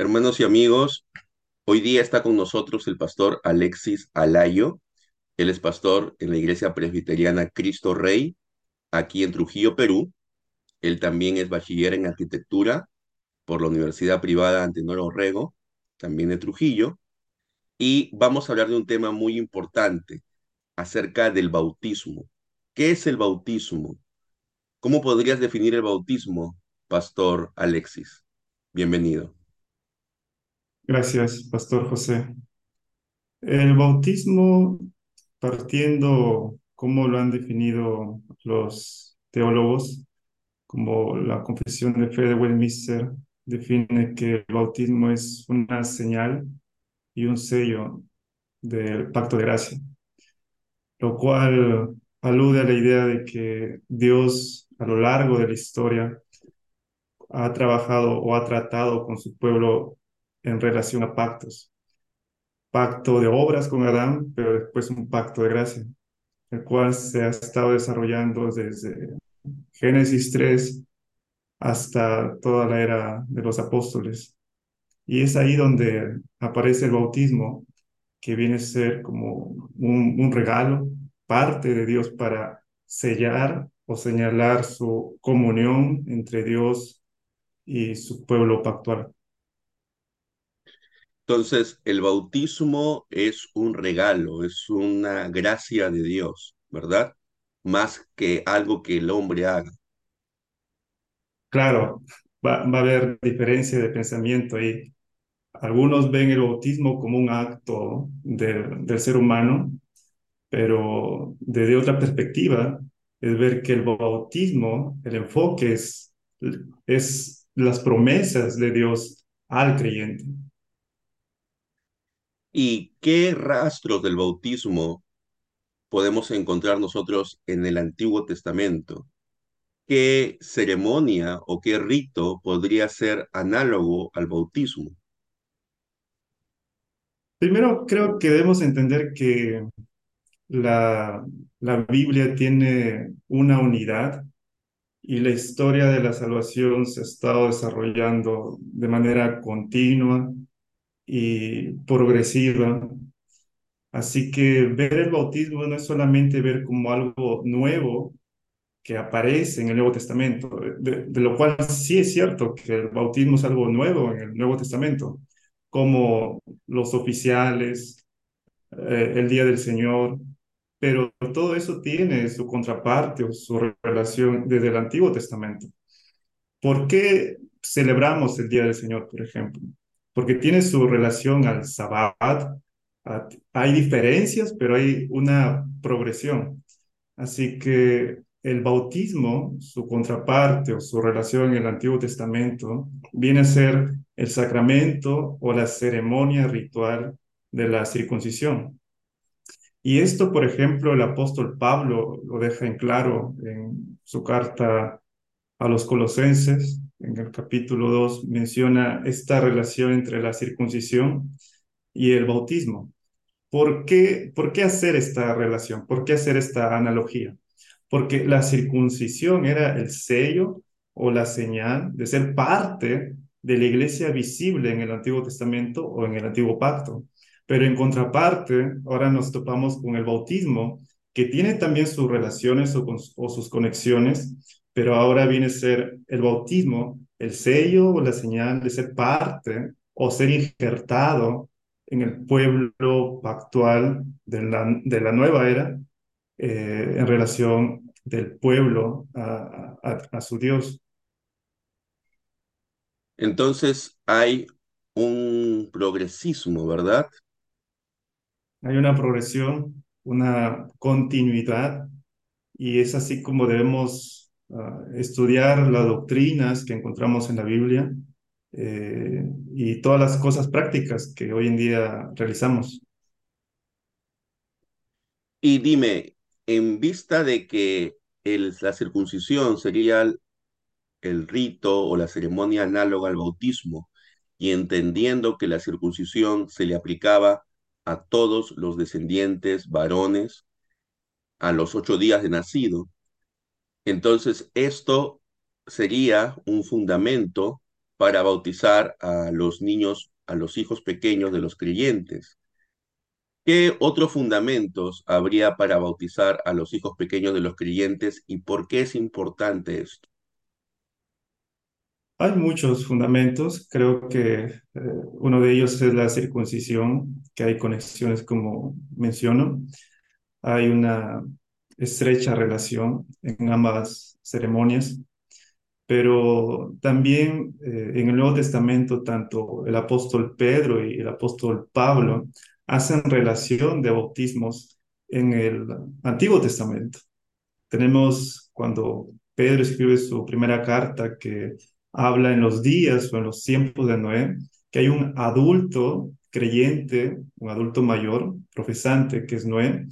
Hermanos y amigos, hoy día está con nosotros el pastor Alexis Alayo. Él es pastor en la iglesia presbiteriana Cristo Rey, aquí en Trujillo, Perú. Él también es bachiller en arquitectura por la Universidad Privada Antenor Orrego, también de Trujillo. Y vamos a hablar de un tema muy importante acerca del bautismo. ¿Qué es el bautismo? ¿Cómo podrías definir el bautismo, pastor Alexis? Bienvenido. Gracias, Pastor José. El bautismo, partiendo como lo han definido los teólogos, como la Confesión de Fe de Westminster define que el bautismo es una señal y un sello del pacto de gracia, lo cual alude a la idea de que Dios a lo largo de la historia ha trabajado o ha tratado con su pueblo en relación a pactos. Pacto de obras con Adán, pero después un pacto de gracia, el cual se ha estado desarrollando desde Génesis 3 hasta toda la era de los apóstoles. Y es ahí donde aparece el bautismo, que viene a ser como un, un regalo, parte de Dios para sellar o señalar su comunión entre Dios y su pueblo pactual. Entonces, el bautismo es un regalo, es una gracia de Dios, ¿verdad? Más que algo que el hombre haga. Claro, va, a haber diferencia de pensamiento ahí. Algunos ven el bautismo como un acto del, del ser humano, pero desde otra perspectiva es ver que el bautismo, el enfoque es, es las promesas de Dios al creyente. ¿Y qué rastros del bautismo podemos encontrar nosotros en el Antiguo Testamento? ¿Qué ceremonia o qué rito podría ser análogo al bautismo? Primero, creo que debemos entender que la, la Biblia tiene una unidad y la historia de la salvación se ha estado desarrollando de manera continua y progresiva. Así que ver el bautismo no es solamente ver como algo nuevo que aparece en el Nuevo Testamento, de, lo cual sí es cierto que el bautismo es algo nuevo en el Nuevo Testamento, como los oficiales, eh, el Día del Señor, pero todo eso tiene su contraparte o su relación desde el Antiguo Testamento. ¿Por qué celebramos el Día del Señor, por ejemplo? Porque tiene su relación al Sabbat. Hay diferencias, pero hay una progresión. Así que el bautismo, su contraparte o su relación en el Antiguo Testamento, viene a ser el sacramento o la ceremonia ritual de la circuncisión. Y esto, por ejemplo, el apóstol Pablo lo deja en claro en su carta a los colosenses, en el capítulo 2, menciona esta relación entre la circuncisión y el bautismo. ¿Por qué, ¿Por qué hacer esta relación? ¿Por qué hacer esta analogía? Porque la circuncisión era el sello o la señal de ser parte de la iglesia visible en el Antiguo Testamento o en el Antiguo Pacto. Pero en contraparte, ahora nos topamos con el bautismo, que tiene también sus relaciones o, sus conexiones, pero ahora viene a ser el bautismo, el sello o la señal de ser parte o ser injertado en el pueblo pactual de la, de la nueva era eh, en relación del pueblo a, a, a su Dios. Entonces hay un progresismo, ¿verdad? Hay una progresión, una continuidad, y es así como debemos estudiar las doctrinas que encontramos en la Biblia eh, y todas las cosas prácticas que hoy en día realizamos. Y dime, en vista de que el, la circuncisión sería el rito o la ceremonia análoga al bautismo, y entendiendo que la circuncisión se le aplicaba a todos los descendientes varones a los ocho días de nacido. Entonces, esto sería un fundamento para bautizar a los niños, a los hijos pequeños de los creyentes. ¿Qué otros fundamentos habría para bautizar a los hijos pequeños de los creyentes y por qué es importante esto? Hay muchos fundamentos, creo que eh, uno de ellos es la circuncisión, que hay conexiones como menciono, hay una estrecha relación en ambas ceremonias, pero también eh, en el Nuevo Testamento tanto el apóstol Pedro y el apóstol Pablo hacen relación de bautismos en el Antiguo Testamento. Tenemos cuando Pedro escribe su primera carta que habla en los días o en los tiempos de Noé, que hay un adulto creyente, un adulto mayor, profesante, que es Noé,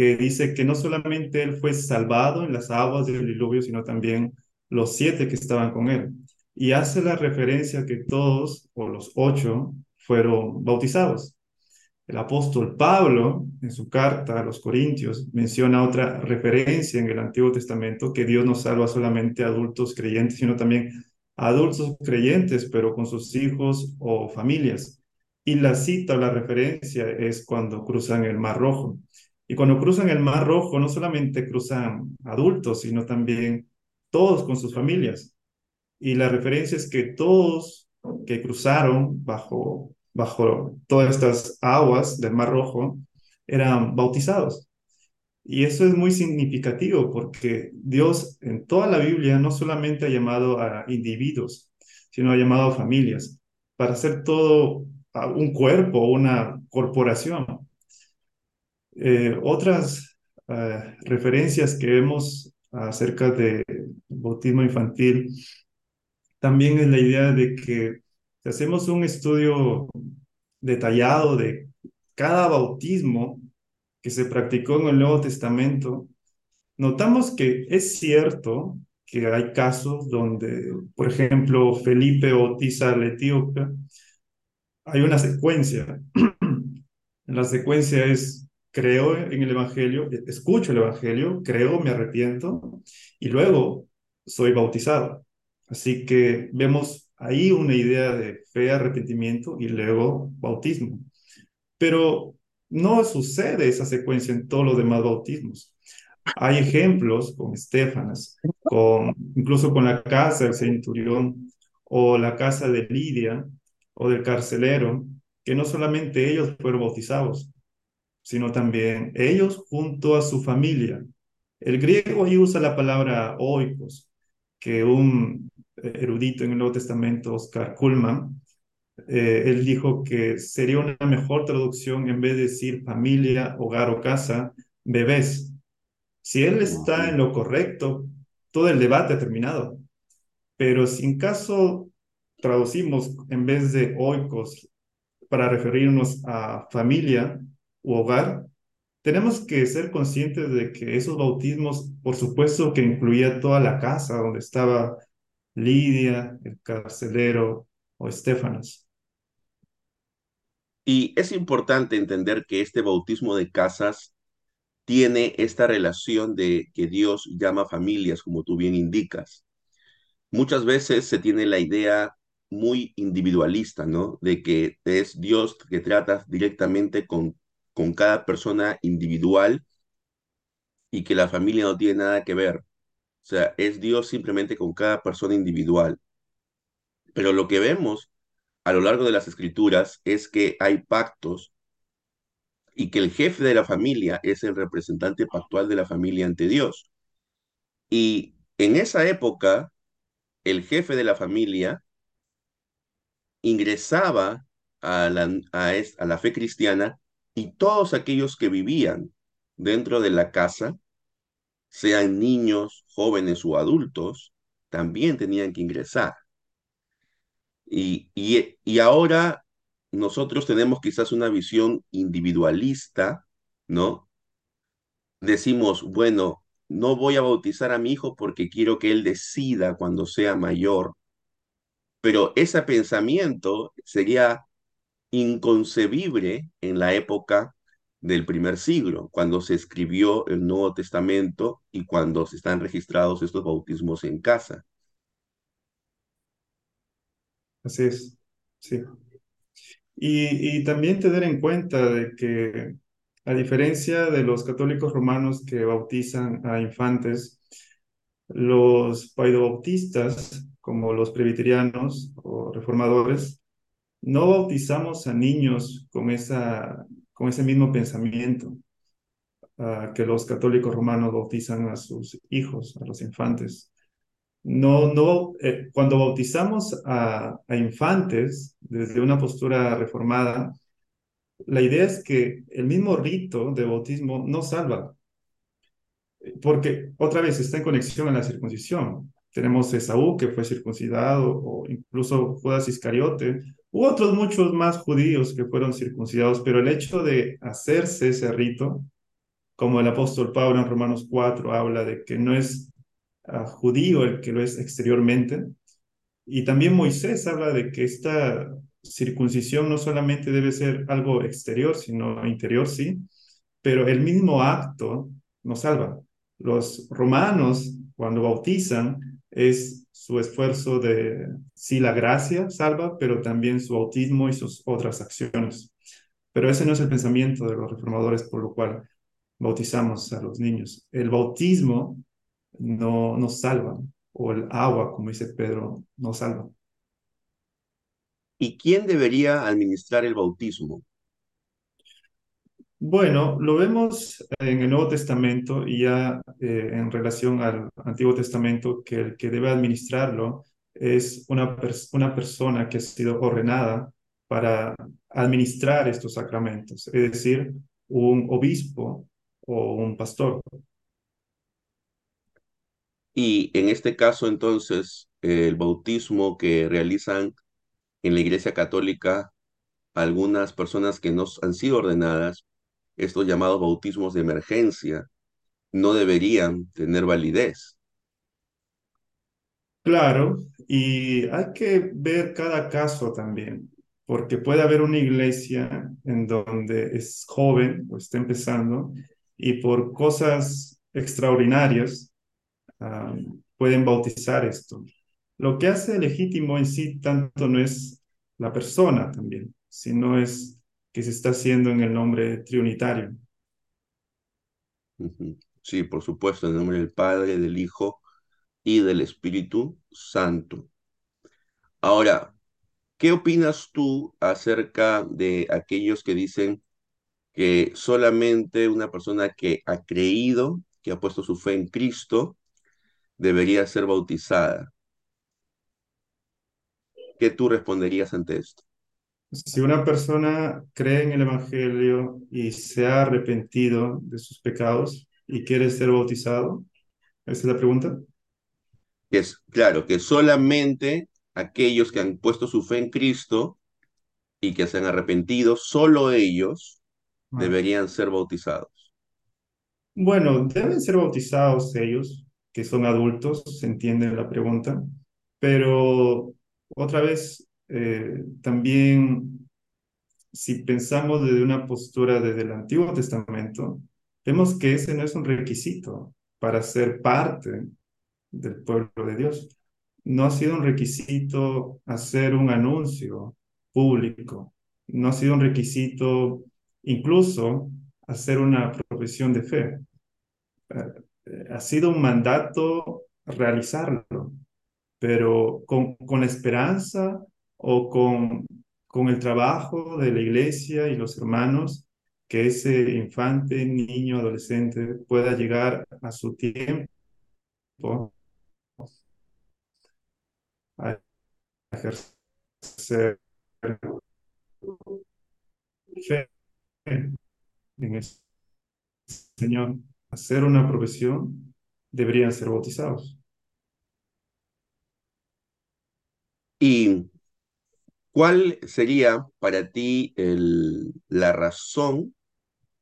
que dice que no solamente él fue salvado en las aguas del diluvio, sino también los siete que estaban con él. Y hace la referencia que todos, o los ocho, fueron bautizados. El apóstol Pablo, en su carta a los Corintios, menciona otra referencia en el Antiguo Testamento, que Dios no salva solamente a adultos creyentes, sino también adultos creyentes, pero con sus hijos o familias. Y la cita o la referencia es cuando cruzan el Mar Rojo. Y cuando cruzan el Mar Rojo, no solamente cruzan adultos, sino también todos con sus familias. Y la referencia es que todos que cruzaron bajo, bajo todas estas aguas del Mar Rojo eran bautizados. Y eso es muy significativo porque Dios en toda la Biblia no solamente ha llamado a individuos, sino ha llamado a familias para hacer todo un cuerpo, una corporación. Eh, otras eh, referencias que vemos acerca de bautismo infantil también es la idea de que si hacemos un estudio detallado de cada bautismo, que se practicó en el Nuevo Testamento, notamos que es cierto que hay casos donde, por ejemplo, Felipe bautiza al etíope, hay una secuencia. La secuencia es, creo en el Evangelio, escucho el Evangelio, creo, me arrepiento, y luego soy bautizado. Así que vemos ahí una idea de fe, arrepentimiento y luego bautismo. Pero no sucede esa secuencia en todos los demás bautismos. Hay ejemplos con Estefanas, con, incluso con la casa del centurión o la casa de Lidia o del carcelero, que no solamente ellos fueron bautizados, sino también ellos junto a su familia. El griego ahí usa la palabra oikos, que un erudito en el Nuevo Testamento, Oscar Kuhlman, eh, él dijo que sería una mejor traducción en vez de decir familia, hogar o casa, bebés. Si él está en lo correcto, todo el debate ha terminado. Pero si en caso traducimos en vez de oikos para referirnos a familia u hogar, tenemos que ser conscientes de que esos bautismos, por supuesto que incluía toda la casa donde estaba Lidia, el carcelero o Estefanos. Y es importante entender que este bautismo de casas tiene esta relación de que Dios llama familias, como tú bien indicas. Muchas veces se tiene la idea muy individualista, ¿no? De que es Dios que trata directamente con, con cada persona individual y que la familia no tiene nada que ver. O sea, es Dios simplemente con cada persona individual. Pero lo que vemos a lo largo de las escrituras es que hay pactos y que el jefe de la familia es el representante pactual de la familia ante Dios. Y en esa época, el jefe de la familia ingresaba a la, a, a la fe cristiana y todos aquellos que vivían dentro de la casa, sean niños, jóvenes o adultos, también tenían que ingresar. Y, y, ahora nosotros tenemos quizás una visión individualista, ¿no? Decimos, bueno, no voy a bautizar a mi hijo porque quiero que él decida cuando sea mayor, pero ese pensamiento sería inconcebible en la época del primer siglo, cuando se escribió el Nuevo Testamento y cuando se están registrados estos bautismos en casa. Así es, sí. Y, y también tener en cuenta de que, a diferencia de los católicos romanos que bautizan a infantes, los paidobautistas, como los presbiterianos o reformadores, no bautizamos a niños con, esa, con ese mismo pensamiento uh, que los católicos romanos bautizan a sus hijos, a los infantes. No, no, eh, cuando bautizamos a, a, infantes desde una postura reformada, la idea es que el mismo rito de bautismo no salva, porque otra vez está en conexión a la circuncisión. Tenemos Esaú que fue circuncidado, o incluso Judas Iscariote, u otros muchos más judíos que fueron circuncidados, pero el hecho de hacerse ese rito, como el apóstol Pablo en Romanos 4 habla de que no es uh, judío el que lo es exteriormente, y también Moisés habla de que esta circuncisión no solamente debe ser algo exterior, sino interior, sí, pero el mismo acto nos salva. Los romanos, cuando bautizan, es su esfuerzo de, sí, la gracia salva, pero también su bautismo y sus otras acciones. Pero ese no es el pensamiento de los reformadores, por lo cual bautizamos a los niños. El bautismo no nos salva, o el agua, como dice Pedro, nos salva. ¿Y quién debería administrar el bautismo? Bueno, lo vemos en el Nuevo Testamento y ya eh, en relación al Antiguo Testamento que el que debe administrarlo es una, una persona que ha sido ordenada para administrar estos sacramentos, es decir, un obispo o un pastor. Y en este caso, entonces, el bautismo que realizan en la Iglesia Católica algunas personas que no han sido ordenadas, estos llamados bautismos de emergencia, no deberían tener validez. Claro, y hay que ver cada caso también, porque puede haber una iglesia en donde es joven o está empezando y por cosas extraordinarias pueden bautizar esto. Lo que hace legítimo en sí tanto no es la persona también, sino es que se está haciendo en el nombre trinitario. Sí, por supuesto, en el nombre del Padre, del Hijo y del Espíritu Santo. Ahora, ¿qué opinas tú acerca de aquellos que dicen que solamente una persona que ha creído, que ha puesto su fe en Cristo, debería ser bautizada? ¿Qué tú responderías ante esto? Si una persona cree en el Evangelio y se ha arrepentido de sus pecados y quiere ser bautizado, ¿esa es la pregunta? Es claro que solamente aquellos que han puesto su fe en Cristo y que se han arrepentido, solo ellos ah. deberían ser bautizados. Bueno, deben ser bautizados ellos, que son adultos, se entiende la pregunta, pero otra vez eh, también, si pensamos desde una postura desde el Antiguo Testamento, vemos que ese no es un requisito para ser parte del pueblo de Dios. No ha sido un requisito hacer un anuncio público, no ha sido un requisito incluso hacer una profesión de fe. Eh, ha sido un mandato realizarlo, pero con, con esperanza o con, con el trabajo de la iglesia y los hermanos, que ese infante, niño, adolescente pueda llegar a su tiempo a ejercer fe en el Señor, hacer una profesión, deberían ser bautizados. Y ¿Cuál sería para ti la razón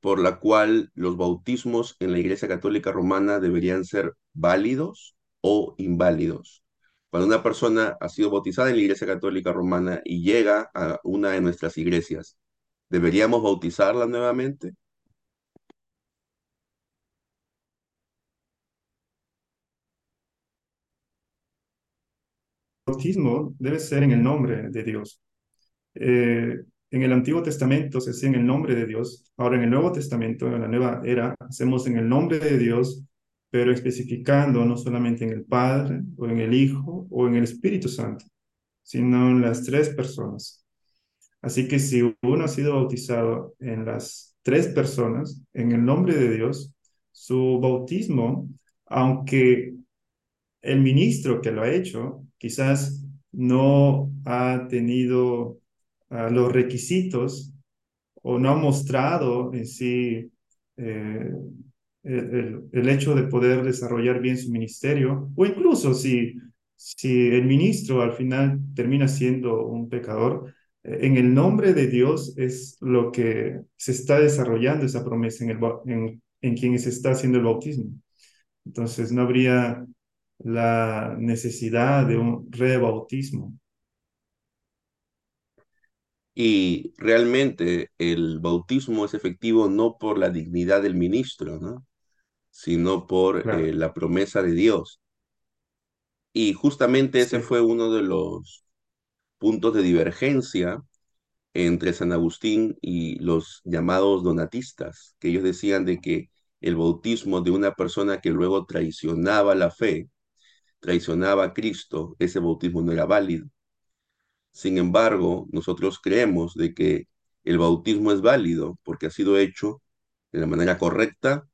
por la cual los bautismos en la Iglesia Católica Romana deberían ser válidos o inválidos? Cuando una persona ha sido bautizada en la Iglesia Católica Romana y llega a una de nuestras iglesias, ¿deberíamos bautizarla nuevamente? Bautismo debe ser en el nombre de Dios. Eh, en el Antiguo Testamento se hacía en el nombre de Dios. Ahora en el Nuevo Testamento, en la nueva era, hacemos en el nombre de Dios, pero especificando no solamente en el Padre o en el Hijo o en el Espíritu Santo, sino en las tres personas. Así que si uno ha sido bautizado en las tres personas, en el nombre de Dios, su bautismo, aunque el ministro que lo ha hecho quizás no ha tenido uh, los requisitos o no ha mostrado en sí eh, el, el, hecho de poder desarrollar bien su ministerio, o incluso si, si el ministro al final termina siendo un pecador, eh, en el nombre de Dios es lo que se está desarrollando esa promesa en, el, en, en quien se está haciendo el bautismo. Entonces no habría la necesidad de un rebautismo. Y realmente el bautismo es efectivo no por la dignidad del ministro, ¿no? sino por claro. eh, la promesa de Dios. Y justamente ese sí. fue uno de los puntos de divergencia entre San Agustín y los llamados donatistas, que ellos decían de que el bautismo de una persona que luego traicionaba la fe, traicionaba a Cristo, ese bautismo no era válido. Sin embargo, nosotros creemos de que el bautismo es válido porque ha sido hecho de la manera correcta,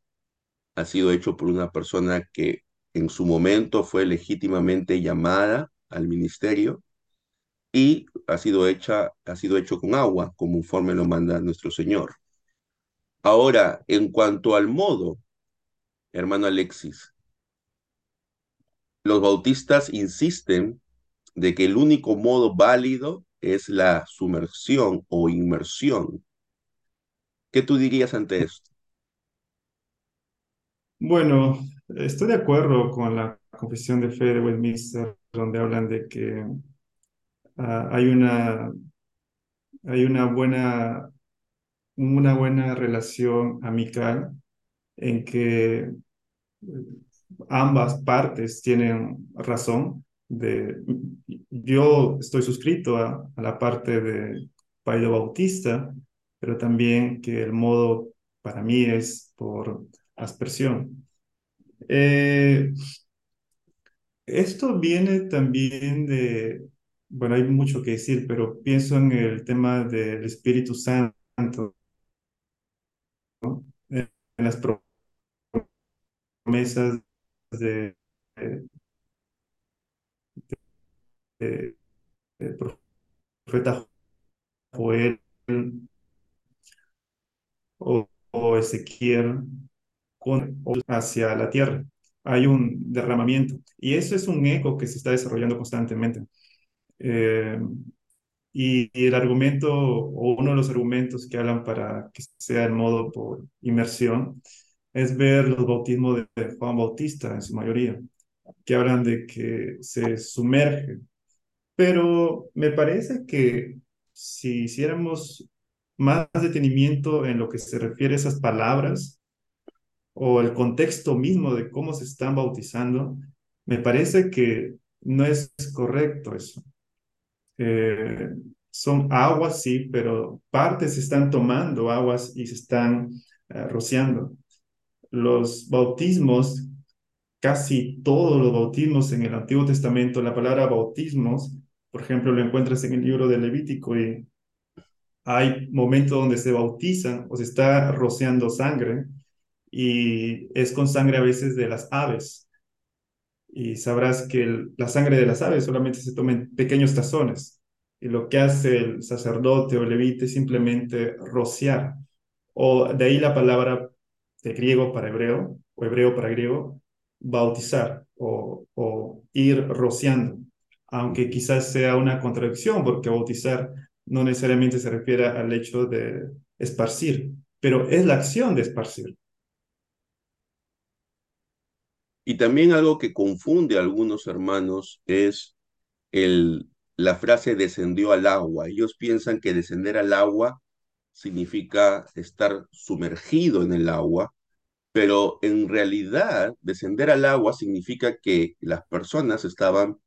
ha sido hecho por una persona que en su momento fue legítimamente llamada al ministerio y ha sido hecha, ha sido hecho con agua, conforme lo manda nuestro Señor. Ahora, en cuanto al modo, hermano Alexis, los bautistas insisten de que el único modo válido es la sumersión o inmersión. ¿Qué tú dirías ante esto? Bueno, estoy de acuerdo con la confesión de fe de Westminster, donde hablan de que uh, hay una hay una buena una buena relación amical en que ambas partes tienen razón de yo estoy suscrito a, la parte de Paido Bautista, pero también que el modo para mí es por aspersión. Eh, esto viene también de, bueno, hay mucho que decir, pero pienso en el tema del Espíritu Santo, en las promesas de, de, de, de profeta Joel o, o Ezequiel con, hacia la tierra. Hay un derramamiento y eso es un eco que se está desarrollando constantemente. Eh, y, y, el argumento, o uno de los argumentos que hablan para que sea el modo por inmersión, es ver los bautismos de, Juan Bautista en su mayoría, que hablan de que se sumerge. Pero me parece que si hiciéramos más detenimiento en lo que se refiere a esas palabras o el contexto mismo de cómo se están bautizando, me parece que no es correcto eso. Eh, son aguas, sí, pero partes se están tomando aguas y se están uh, rociando. Los bautismos, casi todos los bautismos en el Antiguo Testamento, la palabra bautismos, por ejemplo, lo encuentras en el libro de Levítico y hay momentos donde se bautizan o se está rociando sangre y es con sangre a veces de las aves. Y sabrás que el, la sangre de las aves solamente se toma en pequeños tazones. Y lo que hace el sacerdote o levite es simplemente rociar. O de ahí la palabra de griego para hebreo, o hebreo para griego, bautizar o, ir rociando. Aunque quizás sea una contradicción, porque bautizar no necesariamente se refiere al hecho de esparcir, pero es la acción de esparcir. Y también algo que confunde a algunos hermanos es el, la frase descendió al agua. Ellos piensan que descender al agua significa estar sumergido en el agua, pero en realidad descender al agua significa que las personas estaban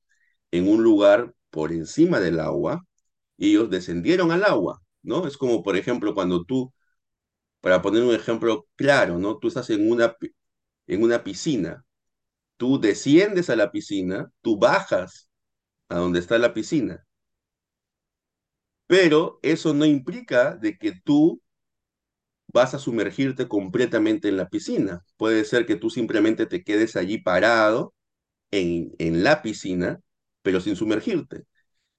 en un lugar por encima del agua y ellos descendieron al agua, ¿no? Es como, por ejemplo, cuando tú, para poner un ejemplo claro, ¿no? Tú estás en una, en una piscina, tú desciendes a la piscina, tú bajas a donde está la piscina, pero eso no implica de que tú vas a sumergirte completamente en la piscina. Puede ser que tú simplemente te quedes allí parado en, en la piscina, pero sin sumergirte.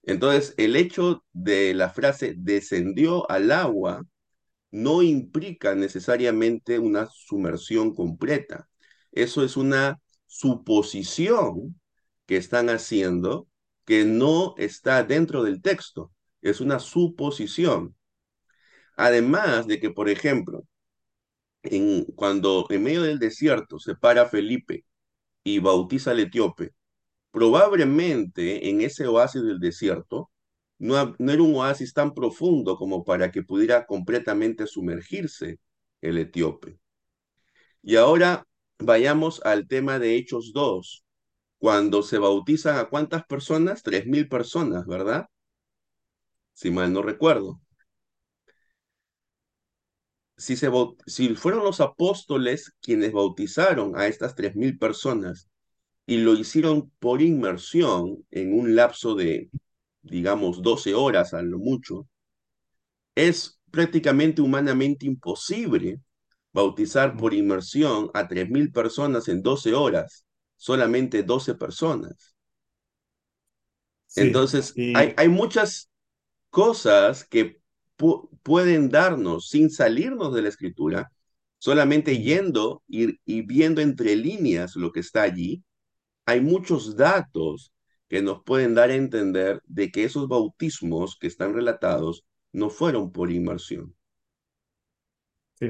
Entonces, el hecho de la frase descendió al agua no implica necesariamente una sumersión completa. Eso es una suposición que están haciendo que no está dentro del texto. Es una suposición. Además de que, por ejemplo, cuando en medio del desierto se para Felipe y bautiza al etíope, probablemente en ese oasis del desierto no, no, era un oasis tan profundo como para que pudiera completamente sumergirse el etíope. Y ahora vayamos al tema de Hechos 2, cuando se bautizan a cuántas personas? Tres mil personas, ¿verdad? Si mal no recuerdo. Si, se, si fueron los apóstoles quienes bautizaron a estas tres mil personas y lo hicieron por inmersión en un lapso de, digamos, 12 horas a lo mucho, es prácticamente humanamente imposible bautizar por inmersión a 3.000 personas en 12 horas, solamente 12 personas. Sí, Entonces, y... hay, hay, muchas cosas que pu pueden darnos sin salirnos de la escritura, solamente yendo y, y viendo entre líneas lo que está allí. Hay muchos datos que nos pueden dar a entender de que esos bautismos que están relatados no fueron por inmersión. Sí.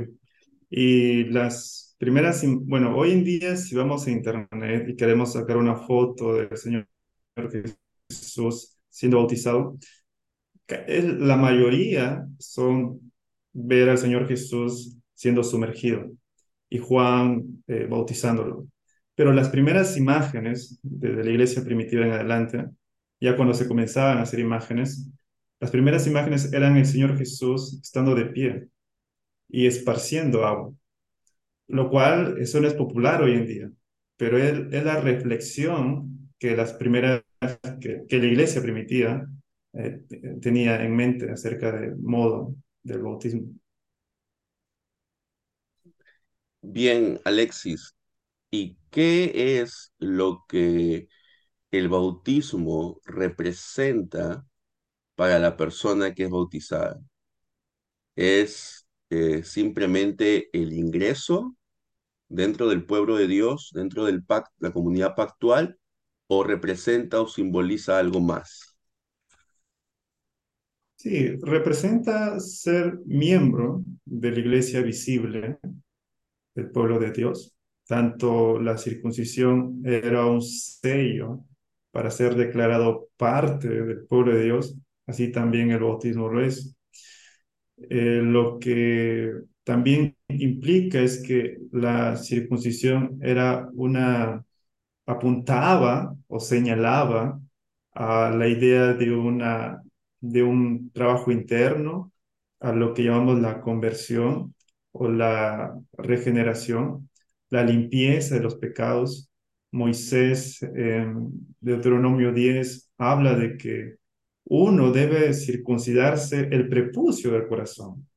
Y las primeras, bueno, hoy en día si vamos a internet y queremos sacar una foto del Señor Jesús siendo bautizado, la mayoría son ver al Señor Jesús siendo sumergido y Juan eh, bautizándolo. Pero las primeras imágenes de, la iglesia primitiva en adelante, ya cuando se comenzaban a hacer imágenes, las primeras imágenes eran el Señor Jesús estando de pie y esparciendo agua, lo cual eso no es popular hoy en día, pero es, es la reflexión que las primeras, que, que la iglesia primitiva eh, tenía en mente acerca del modo del bautismo. Bien, Alexis, ¿y qué es lo que el bautismo representa para la persona que es bautizada? ¿Es eh, simplemente el ingreso dentro del pueblo de Dios, dentro de la comunidad pactual, o representa o simboliza algo más? Sí, representa ser miembro de la iglesia visible del pueblo de Dios. Tanto la circuncisión era un sello para ser declarado parte del pueblo de Dios, así también el bautismo lo es. Eh, lo que también implica es que la circuncisión era una, apuntaba o señalaba a la idea de, una, de un trabajo interno, a lo que llamamos la conversión o la regeneración, la limpieza de los pecados. Moisés en Deuteronomio 10 habla de que uno debe circuncidarse el prepucio del corazón.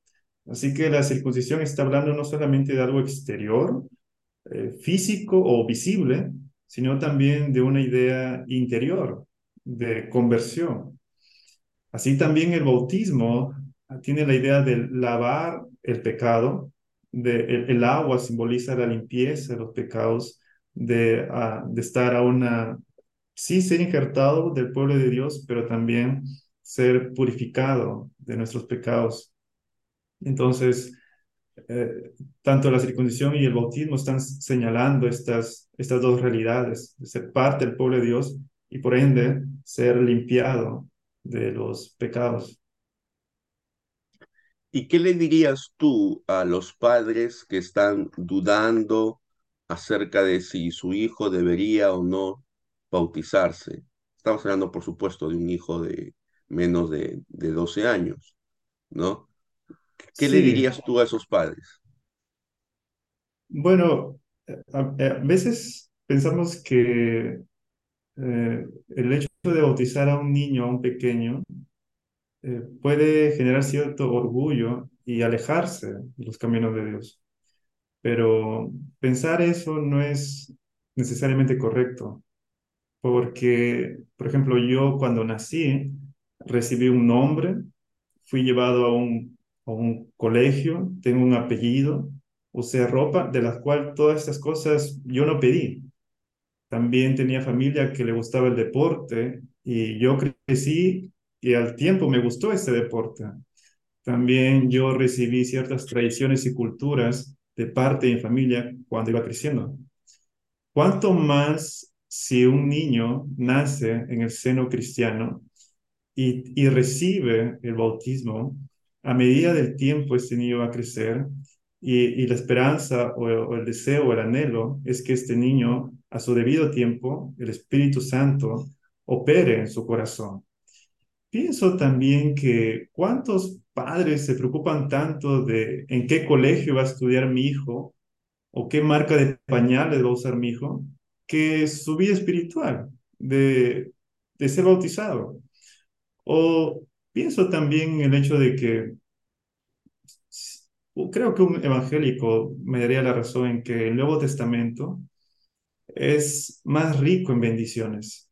Así que la circuncisión está hablando no solamente de algo exterior, eh, físico o visible, sino también de una idea interior, de conversión. Así también el bautismo tiene la idea de lavar el pecado, el, agua simboliza la limpieza de los pecados, de, uh, de estar a una sí ser injertado del pueblo de Dios, pero también ser purificado de nuestros pecados. Entonces, eh, tanto la circuncisión y el bautismo están señalando estas, estas dos realidades, de ser parte del pueblo de Dios y por ende ser limpiado de los pecados. ¿Y qué le dirías tú a los padres que están dudando acerca de si su hijo debería o no bautizarse, Estamos hablando, por supuesto, de un hijo de menos de, de 12 años, ¿no? ¿Qué le dirías tú a esos padres? bueno, a, a veces pensamos que eh, el hecho de bautizar a un niño, a un pequeño, eh, puede generar cierto orgullo y alejarse de los caminos de Dios. Pero pensar eso no es necesariamente correcto, porque, por ejemplo, yo cuando nací recibí un nombre, fui llevado a un, colegio, tengo un apellido, usé ropa, de las cuales todas estas cosas yo no pedí. También tenía familia que le gustaba el deporte y yo crecí y al tiempo me gustó este deporte. También yo recibí ciertas tradiciones y culturas de parte de mi familia cuando iba creciendo. ¿Cuánto más si un niño nace en el seno cristiano y, y recibe el bautismo, a medida del tiempo este niño va a crecer y, y la esperanza o, o el deseo o el anhelo es que este niño, a su debido tiempo, el Espíritu Santo opere en su corazón. Pienso también que cuántos padres se preocupan tanto de en qué colegio va a estudiar mi hijo o qué marca de pañales va a usar mi hijo, que su vida espiritual de, de ser bautizado. O pienso también en el hecho de que creo que un evangélico me daría la razón en que el Nuevo Testamento es más rico en bendiciones,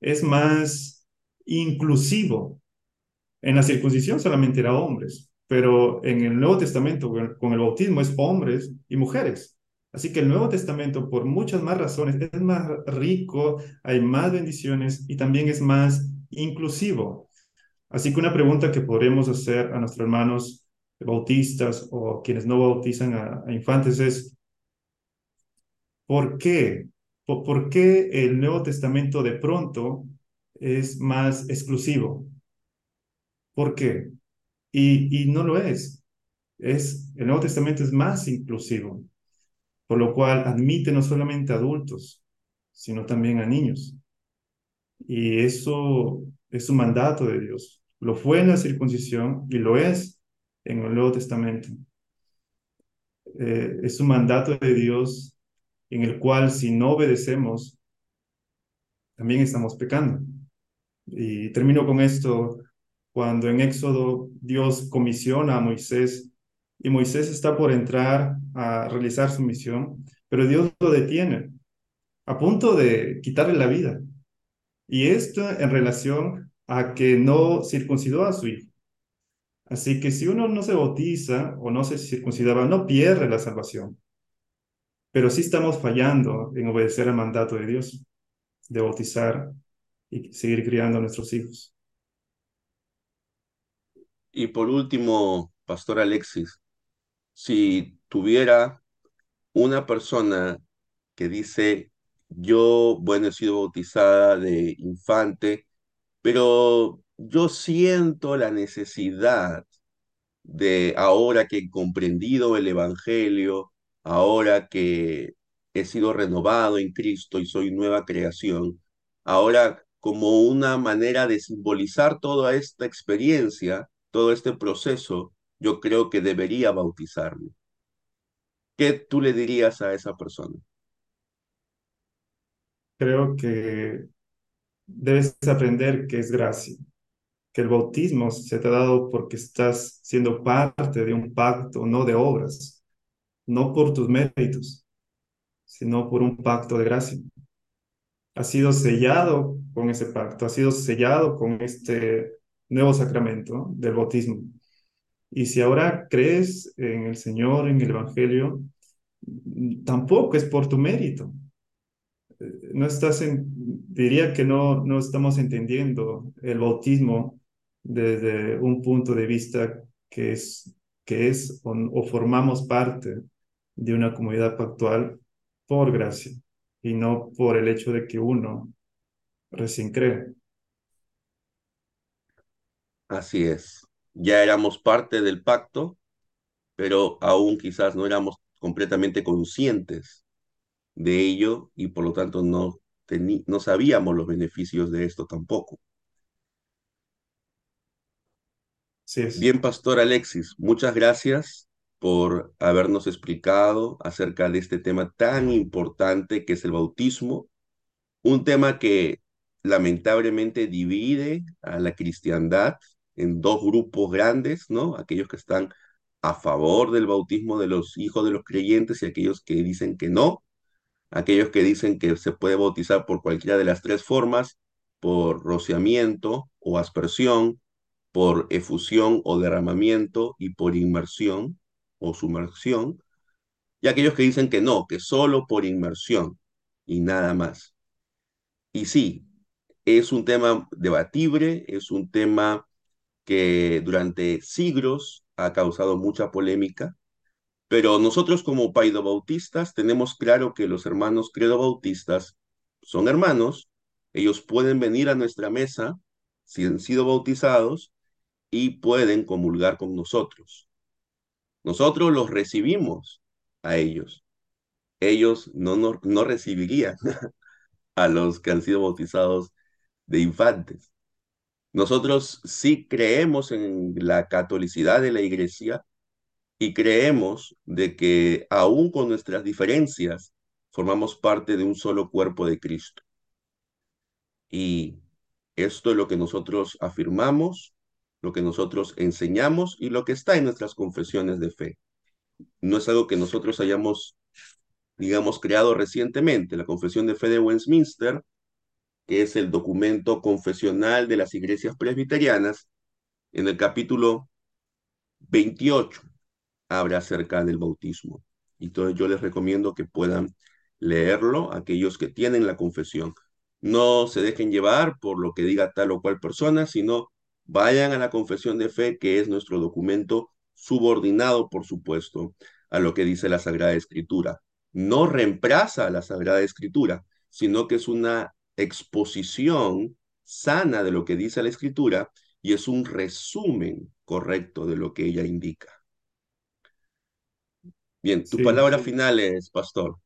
es más inclusivo En la circuncisión solamente era hombres, pero en el Nuevo Testamento con el bautismo es hombres y mujeres. Así que el Nuevo Testamento, por muchas más razones, es más rico, hay más bendiciones y también es más inclusivo. Así que una pregunta que podremos hacer a nuestros hermanos bautistas o quienes no bautizan a, a infantes es, ¿por qué? ¿Por, ¿Por qué el Nuevo Testamento de pronto es más exclusivo? ¿Por qué? Y, y no lo es. es. El Nuevo Testamento es más inclusivo, por lo cual admite no solamente a adultos, sino también a niños. Y eso es un mandato de Dios. Lo fue en la circuncisión y lo es en el Nuevo Testamento. Eh, es un mandato de Dios en el cual si no obedecemos, también estamos pecando. Y termino con esto cuando en Éxodo Dios comisiona a Moisés y Moisés está por entrar a realizar su misión, pero Dios lo detiene a punto de quitarle la vida. Y esto en relación a que no circuncidó a su hijo. Así que si uno no se bautiza o no se circuncidaba, no pierde la salvación. Pero sí estamos fallando en obedecer al mandato de Dios, de bautizar y seguir criando a nuestros hijos. Y por último, Pastor Alexis, si tuviera una persona que dice, yo, bueno, he sido bautizada de infante, pero yo siento la necesidad de ahora que he comprendido el Evangelio, ahora que he sido renovado en Cristo y soy nueva creación, ahora como una manera de simbolizar toda esta experiencia, todo este proceso, yo creo que debería bautizarme. ¿Qué tú le dirías a esa persona? Creo que debes aprender que es gracia, que el bautismo se te ha dado porque estás siendo parte de un pacto, no de obras, no por tus méritos, sino por un pacto de gracia. Has sido sellado con ese pacto, has sido sellado con este nuevo sacramento del bautismo. Y si ahora crees en el Señor, en el Evangelio, tampoco es por tu mérito. No estás en, diría que no, no estamos entendiendo el bautismo desde un punto de vista que es, que es o formamos parte de una comunidad pactual por gracia y no por el hecho de que uno recién cree. Así es. Ya éramos parte del pacto, pero aún quizás no éramos completamente conscientes de ello y por lo tanto no no sabíamos los beneficios de esto tampoco. Sí es. Bien, Pastor Alexis, muchas gracias por habernos explicado acerca de este tema tan importante que es el bautismo, un tema que lamentablemente divide a la cristiandad en dos grupos grandes, ¿no? Aquellos que están a favor del bautismo de los hijos de los creyentes y aquellos que dicen que no, aquellos que dicen que se puede bautizar por cualquiera de las tres formas, por rociamiento o aspersión, por efusión o derramamiento y por inmersión o sumersión, y aquellos que dicen que no, que solo por inmersión y nada más. Y sí, es un tema debatible, es un tema que durante siglos ha causado mucha polémica, pero nosotros como paidobautistas tenemos claro que los hermanos credobautistas son hermanos, ellos pueden venir a nuestra mesa si han sido bautizados y pueden comulgar con nosotros. Nosotros los recibimos a ellos. Ellos no, no, no recibirían a los que han sido bautizados de infantes. Nosotros sí creemos en la catolicidad de la iglesia y creemos de que aún con nuestras diferencias formamos parte de un solo cuerpo de Cristo. Y esto es lo que nosotros afirmamos, lo que nosotros enseñamos y lo que está en nuestras confesiones de fe. No es algo que nosotros hayamos, digamos, creado recientemente. La confesión de fe de Westminster que es el documento confesional de las iglesias presbiterianas, en el capítulo 28 habla acerca del bautismo. Entonces yo les recomiendo que puedan leerlo, aquellos que tienen la confesión. No se dejen llevar por lo que diga tal o cual persona, sino vayan a la confesión de fe, que es nuestro documento subordinado, por supuesto, a lo que dice la Sagrada Escritura. No reemplaza a la Sagrada Escritura, sino que es una exposición sana de lo que dice la escritura y es un resumen correcto de lo que ella indica. Bien, tu palabra final es, pastor.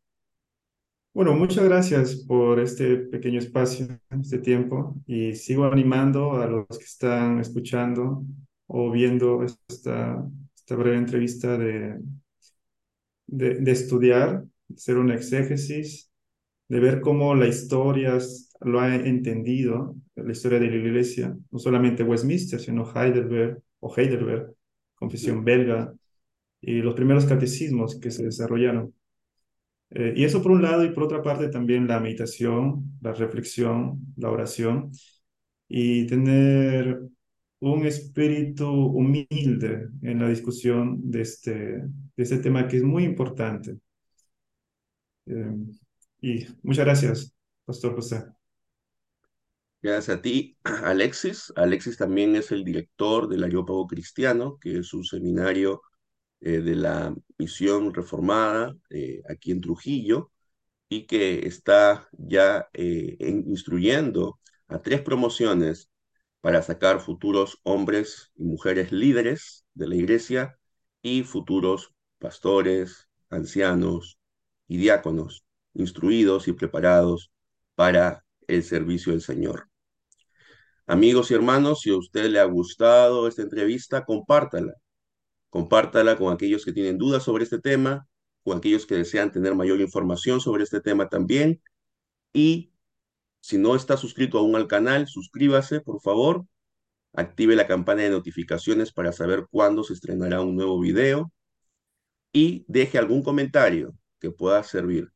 Bueno, muchas gracias por este pequeño espacio, este tiempo, y sigo animando a los que están escuchando o viendo esta, esta breve entrevista de, de, de estudiar, hacer un exégesis de ver cómo la historia lo ha entendido, la historia de la iglesia, no solamente Westminster, sino Heidelberg o Heidelberg, confesión belga, y los primeros catecismos que se desarrollaron. Eh, y eso por un lado, y por otra parte también la meditación, la reflexión, la oración, y tener un espíritu humilde en la discusión de este, de este tema que es muy importante. Eh, y muchas gracias, Pastor José. Gracias a ti, Alexis. Alexis también es el director del Areópago Cristiano, que es un seminario eh, de la misión reformada eh, aquí en Trujillo y que está ya eh, instruyendo a tres promociones para sacar futuros hombres y mujeres líderes de la iglesia y futuros pastores, ancianos y diáconos instruidos y preparados para el servicio del Señor. Amigos y hermanos, si a usted le ha gustado esta entrevista, compártala. Compártala con aquellos que tienen dudas sobre este tema, con aquellos que desean tener mayor información sobre este tema también. Y si no está suscrito aún al canal, suscríbase, por favor. Active la campana de notificaciones para saber cuándo se estrenará un nuevo video. Y deje algún comentario que pueda servir.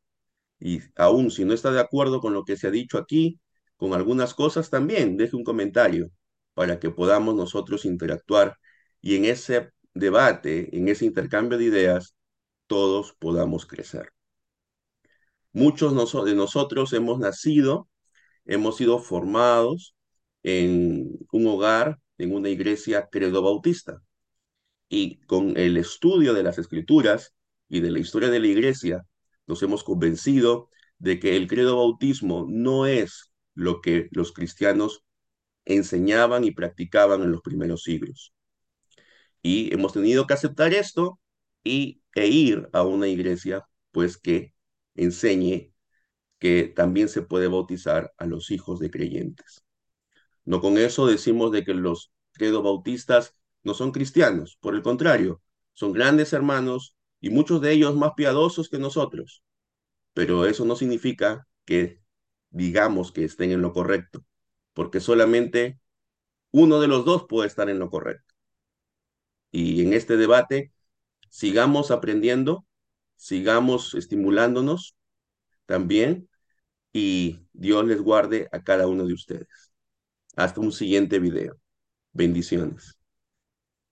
Y aún si no está de acuerdo con lo que se ha dicho aquí, con algunas cosas también, deje un comentario para que podamos nosotros interactuar y en ese debate, en ese intercambio de ideas, todos podamos crecer. Muchos de nosotros hemos nacido, hemos sido formados en un hogar, en una iglesia credo bautista. Y con el estudio de las escrituras y de la historia de la iglesia, nos hemos convencido de que el credo bautismo no es lo que los cristianos enseñaban y practicaban en los primeros siglos. Y hemos tenido que aceptar esto y, e ir a una iglesia pues que enseñe que también se puede bautizar a los hijos de creyentes. No con eso decimos de que los credo bautistas no son cristianos, por el contrario, son grandes hermanos y muchos de ellos más piadosos que nosotros. Pero eso no significa que digamos que estén en lo correcto, porque solamente uno de los dos puede estar en lo correcto. Y en este debate, sigamos aprendiendo, sigamos estimulándonos también y Dios les guarde a cada uno de ustedes. Hasta un siguiente video. Bendiciones.